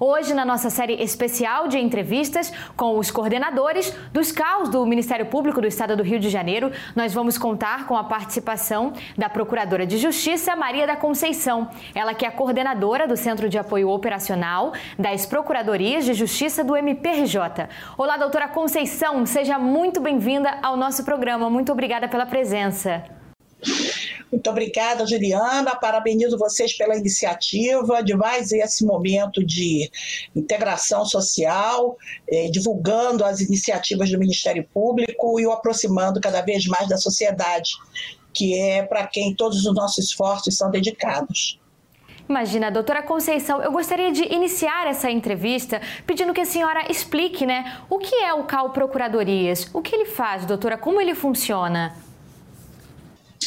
Hoje, na nossa série especial de entrevistas com os coordenadores dos CAUS do Ministério Público do Estado do Rio de Janeiro, nós vamos contar com a participação da Procuradora de Justiça, Maria da Conceição. Ela que é coordenadora do Centro de Apoio Operacional das Procuradorias de Justiça do MPRJ. Olá, doutora Conceição, seja muito bem-vinda ao nosso programa. Muito obrigada pela presença. Muito obrigada, Juliana. Parabenizo vocês pela iniciativa de mais esse momento de integração social, eh, divulgando as iniciativas do Ministério Público e o aproximando cada vez mais da sociedade, que é para quem todos os nossos esforços são dedicados. Imagina, doutora Conceição, eu gostaria de iniciar essa entrevista pedindo que a senhora explique, né, o que é o CAL Procuradorias, o que ele faz, doutora, como ele funciona?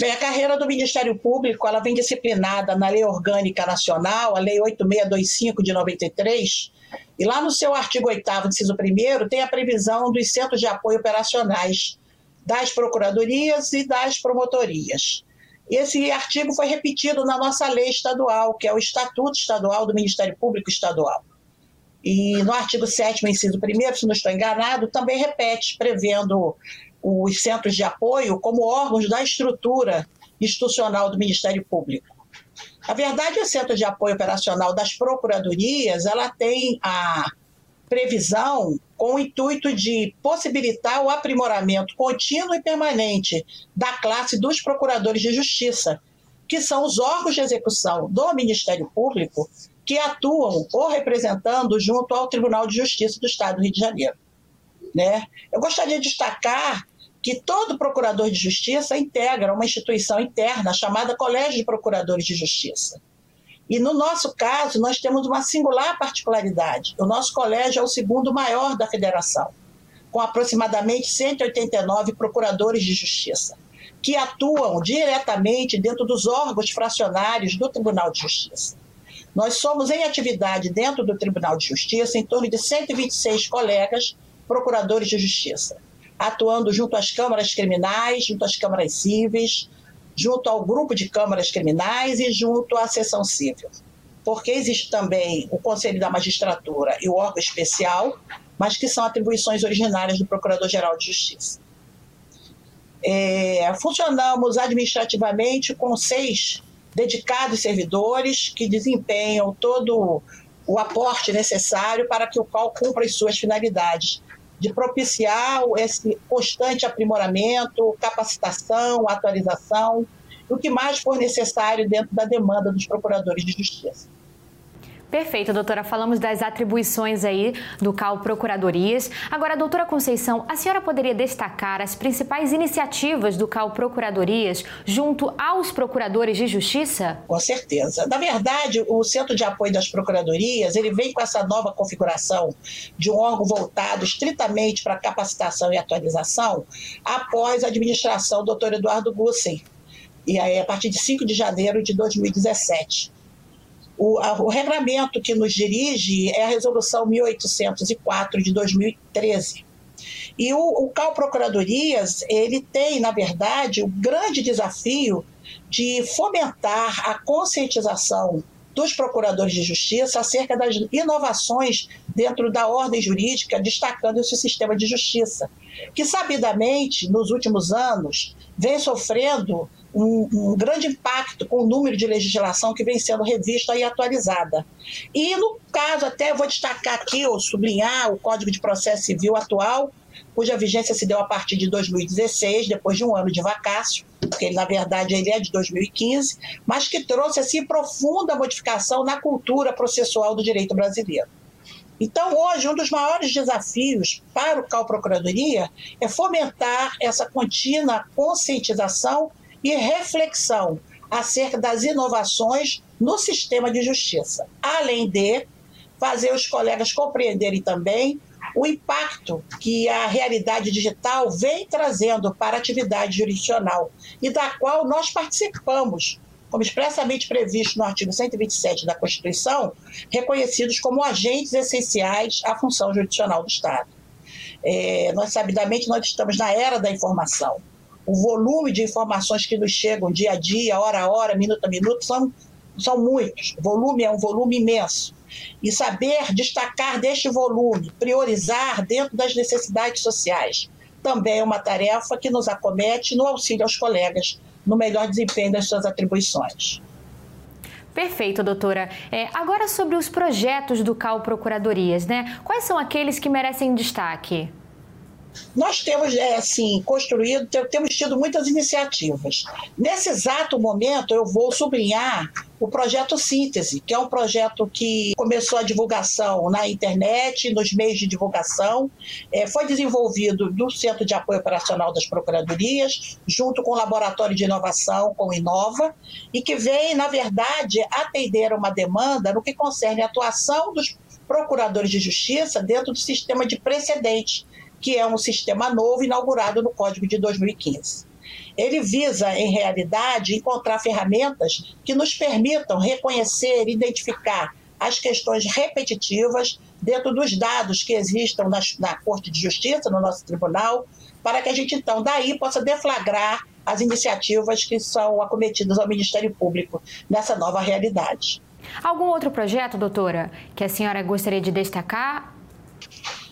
Bem, a carreira do Ministério Público ela vem disciplinada na Lei Orgânica Nacional, a Lei 8625 de 93, e lá no seu artigo 8 inciso 1 tem a previsão dos centros de apoio operacionais das procuradorias e das promotorias. Esse artigo foi repetido na nossa lei estadual, que é o Estatuto Estadual do Ministério Público Estadual. E no artigo 7 inciso 1 se não estou enganado, também repete, prevendo os centros de apoio como órgãos da estrutura institucional do Ministério Público. A verdade, o Centro de Apoio Operacional das Procuradorias, ela tem a previsão com o intuito de possibilitar o aprimoramento contínuo e permanente da classe dos procuradores de justiça, que são os órgãos de execução do Ministério Público que atuam ou representando junto ao Tribunal de Justiça do Estado do Rio de Janeiro. Né? Eu gostaria de destacar que todo procurador de justiça integra uma instituição interna chamada Colégio de Procuradores de Justiça. E no nosso caso, nós temos uma singular particularidade. O nosso colégio é o segundo maior da federação, com aproximadamente 189 procuradores de justiça, que atuam diretamente dentro dos órgãos fracionários do Tribunal de Justiça. Nós somos em atividade dentro do Tribunal de Justiça em torno de 126 colegas procuradores de justiça atuando junto às câmaras criminais, junto às câmaras cíveis, junto ao grupo de câmaras criminais e junto à seção civil. Porque existe também o Conselho da Magistratura e o órgão especial, mas que são atribuições originárias do Procurador-Geral de Justiça. É, funcionamos administrativamente com seis dedicados servidores que desempenham todo o aporte necessário para que o CAL cumpra as suas finalidades, de propiciar esse constante aprimoramento, capacitação, atualização, o que mais for necessário dentro da demanda dos procuradores de justiça. Perfeito, doutora. Falamos das atribuições aí do CAL Procuradorias. Agora, doutora Conceição, a senhora poderia destacar as principais iniciativas do CAL Procuradorias junto aos procuradores de justiça? Com certeza. Na verdade, o Centro de Apoio das Procuradorias, ele vem com essa nova configuração de um órgão voltado estritamente para capacitação e atualização após a administração do doutor Eduardo Gussen, e aí, a partir de 5 de janeiro de 2017. O, a, o regramento que nos dirige é a Resolução 1804 de 2013. E o, o CAL Procuradorias, ele tem, na verdade, o grande desafio de fomentar a conscientização dos procuradores de justiça acerca das inovações dentro da ordem jurídica, destacando esse sistema de justiça, que sabidamente, nos últimos anos, vem sofrendo um, um, grande impacto com o número de legislação que vem sendo revista e atualizada. E, no caso, até vou destacar aqui, ou sublinhar, o Código de Processo Civil atual, cuja vigência se deu a partir de 2016, depois de um ano de vacácio, porque ele, na verdade ele é de 2015, mas que trouxe assim profunda modificação na cultura processual do direito brasileiro. Então, hoje, um dos maiores desafios para o CAL Procuradoria é fomentar essa contínua conscientização e reflexão acerca das inovações no sistema de justiça, além de fazer os colegas compreenderem também o impacto que a realidade digital vem trazendo para a atividade jurisdicional e da qual nós participamos, como expressamente previsto no artigo 127 da Constituição, reconhecidos como agentes essenciais à função jurisdicional do Estado. É, nós, sabidamente, nós estamos na era da informação o volume de informações que nos chegam dia a dia, hora a hora, minuto a minuto, são, são muitos. O volume é um volume imenso. e saber destacar deste volume, priorizar dentro das necessidades sociais. Também é uma tarefa que nos acomete no auxílio aos colegas no melhor desempenho das suas atribuições. Perfeito, doutora. É, agora sobre os projetos do CAL Procuradorias, né? Quais são aqueles que merecem destaque? Nós temos, é, assim, construído, temos tido muitas iniciativas. Nesse exato momento, eu vou sublinhar o projeto Síntese, que é um projeto que começou a divulgação na internet, nos meios de divulgação, é, foi desenvolvido no Centro de Apoio Operacional das Procuradorias, junto com o Laboratório de Inovação, com o Inova, e que vem, na verdade, atender uma demanda no que concerne a atuação dos procuradores de justiça dentro do sistema de precedentes que é um sistema novo inaugurado no Código de 2015. Ele visa, em realidade, encontrar ferramentas que nos permitam reconhecer identificar as questões repetitivas dentro dos dados que existam na, na Corte de Justiça, no nosso tribunal, para que a gente, então, daí possa deflagrar as iniciativas que são acometidas ao Ministério Público nessa nova realidade. Algum outro projeto, doutora, que a senhora gostaria de destacar?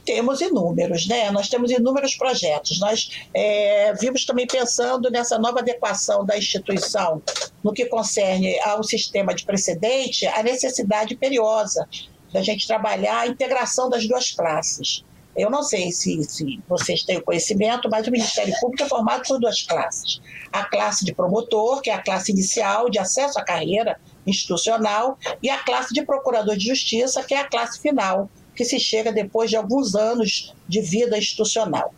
Temos inúmeros, né? Nós temos inúmeros projetos. Nós é, vimos também pensando nessa nova adequação da instituição no que concerne ao sistema de precedente, a necessidade imperiosa da gente trabalhar a integração das duas classes. Eu não sei se, se, vocês têm conhecimento, mas o Ministério Público é formado por duas classes. A classe de promotor, que é a classe inicial de acesso à carreira institucional, e a classe de procurador de justiça, que é a classe final, que se chega depois de alguns anos de vida institucional.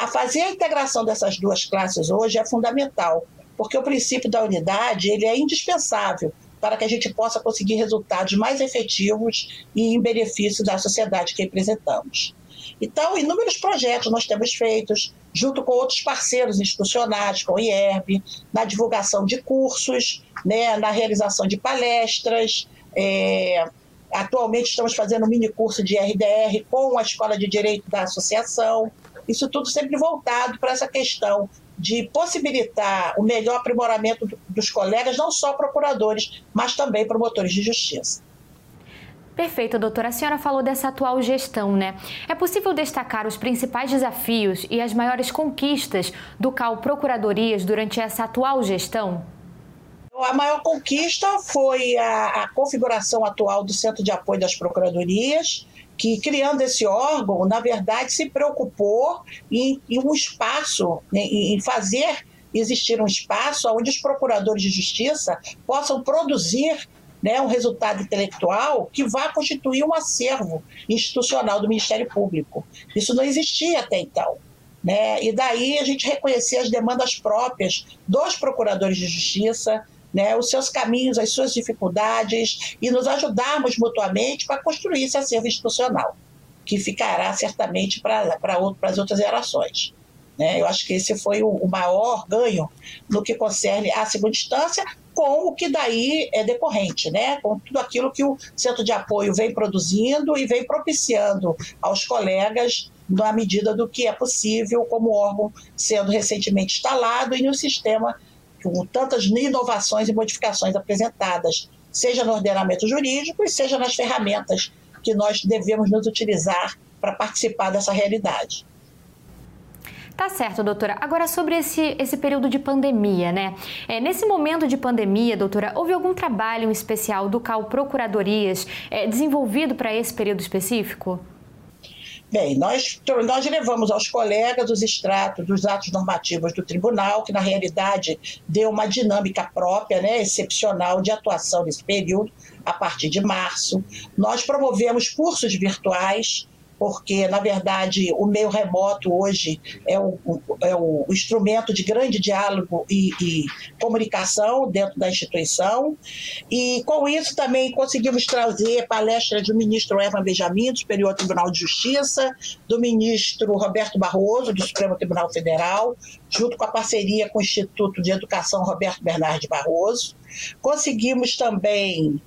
A fazer a integração dessas duas classes hoje é fundamental, porque o princípio da unidade ele é indispensável para que a gente possa conseguir resultados mais efetivos e em benefício da sociedade que representamos. Então, inúmeros projetos nós temos feitos, junto com outros parceiros institucionais, com o IERB, na divulgação de cursos, né, na realização de palestras, é, Atualmente estamos fazendo um mini curso de RDR com a Escola de Direito da Associação. Isso tudo sempre voltado para essa questão de possibilitar o melhor aprimoramento dos colegas, não só procuradores, mas também promotores de justiça. Perfeito, doutora. A senhora falou dessa atual gestão, né? É possível destacar os principais desafios e as maiores conquistas do CAL Procuradorias durante essa atual gestão? A maior conquista foi a, a, configuração atual do Centro de Apoio das Procuradorias, que, criando esse órgão, na verdade, se preocupou em, em um espaço, né, em fazer existir um espaço onde os procuradores de justiça possam produzir né, um resultado intelectual que vá constituir um acervo institucional do Ministério Público. Isso não existia até então. Né? E daí a gente reconhecer as demandas próprias dos procuradores de justiça, né, os seus caminhos, as suas dificuldades e nos ajudarmos mutuamente para construir esse acervo institucional, que ficará certamente para as outras gerações. Né? Eu acho que esse foi o, o maior ganho no que concerne à segunda instância, com o que daí é decorrente, né? com tudo aquilo que o centro de apoio vem produzindo e vem propiciando aos colegas na medida do que é possível, como órgão sendo recentemente instalado e no sistema com tantas inovações e modificações apresentadas, seja no ordenamento jurídico e seja nas ferramentas que nós devemos nos utilizar para participar dessa realidade. Tá certo, doutora. Agora, sobre esse, esse período de pandemia, né? É, nesse momento de pandemia, doutora, houve algum trabalho especial do CAL Procuradorias é, desenvolvido para esse período específico? Bem, nós, nós levamos aos colegas os extratos dos atos normativos do tribunal, que na realidade deu uma dinâmica própria, né, excepcional de atuação nesse período, a partir de março. Nós promovemos cursos virtuais porque, na verdade, o meio remoto hoje é o, é o instrumento de grande diálogo e, e, comunicação dentro da instituição. E, com isso, também conseguimos trazer palestras do ministro Evan Benjamin, do Superior Tribunal de Justiça, do ministro Roberto Barroso, do Supremo Tribunal Federal, junto com a parceria com o Instituto de Educação Roberto Bernardes Barroso. Conseguimos também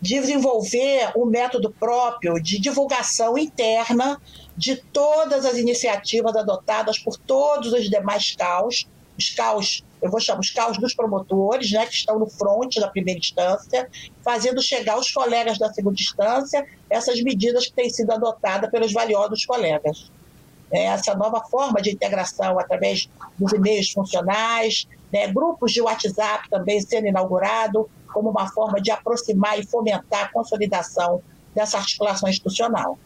desenvolver um método próprio de divulgação interna de todas as iniciativas adotadas por todos os demais CAUs, os caos, eu vou chamar os caos dos promotores, né, que estão no fronte da primeira instância, fazendo chegar aos colegas da segunda instância essas medidas que têm sido adotadas pelos valiosos colegas. É, essa nova forma de integração através dos e-mails funcionais, né, grupos de WhatsApp também sendo inaugurado como uma forma de aproximar e fomentar a consolidação dessa articulação institucional.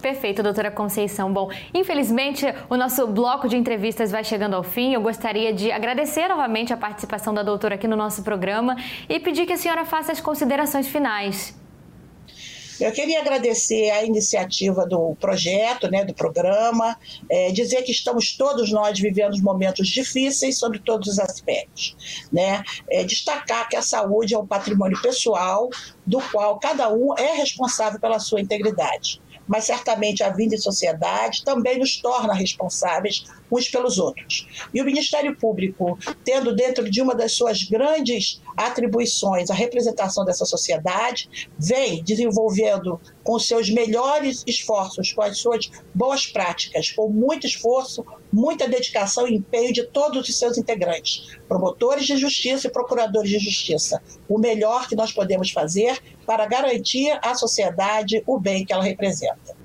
Perfeito, doutora Conceição. Bom, infelizmente o nosso bloco de entrevistas vai chegando ao fim. Eu gostaria de agradecer novamente a participação da doutora aqui no nosso programa e pedir que a senhora faça as considerações finais. Eu queria agradecer a iniciativa do projeto, né, do programa, é, dizer que estamos todos nós vivendo momentos difíceis sobre todos os aspectos. Né? É, destacar que a saúde é um patrimônio pessoal do qual cada um é responsável pela sua integridade mas certamente a vida em sociedade também nos torna responsáveis uns pelos outros. E o Ministério Público, tendo dentro de uma das suas grandes atribuições a representação dessa sociedade, vem desenvolvendo com seus melhores esforços, com as suas boas práticas, com muito esforço, muita dedicação e empenho de todos os seus integrantes, promotores de justiça e procuradores de justiça. O melhor que nós podemos fazer para garantir à sociedade o bem que ela representa.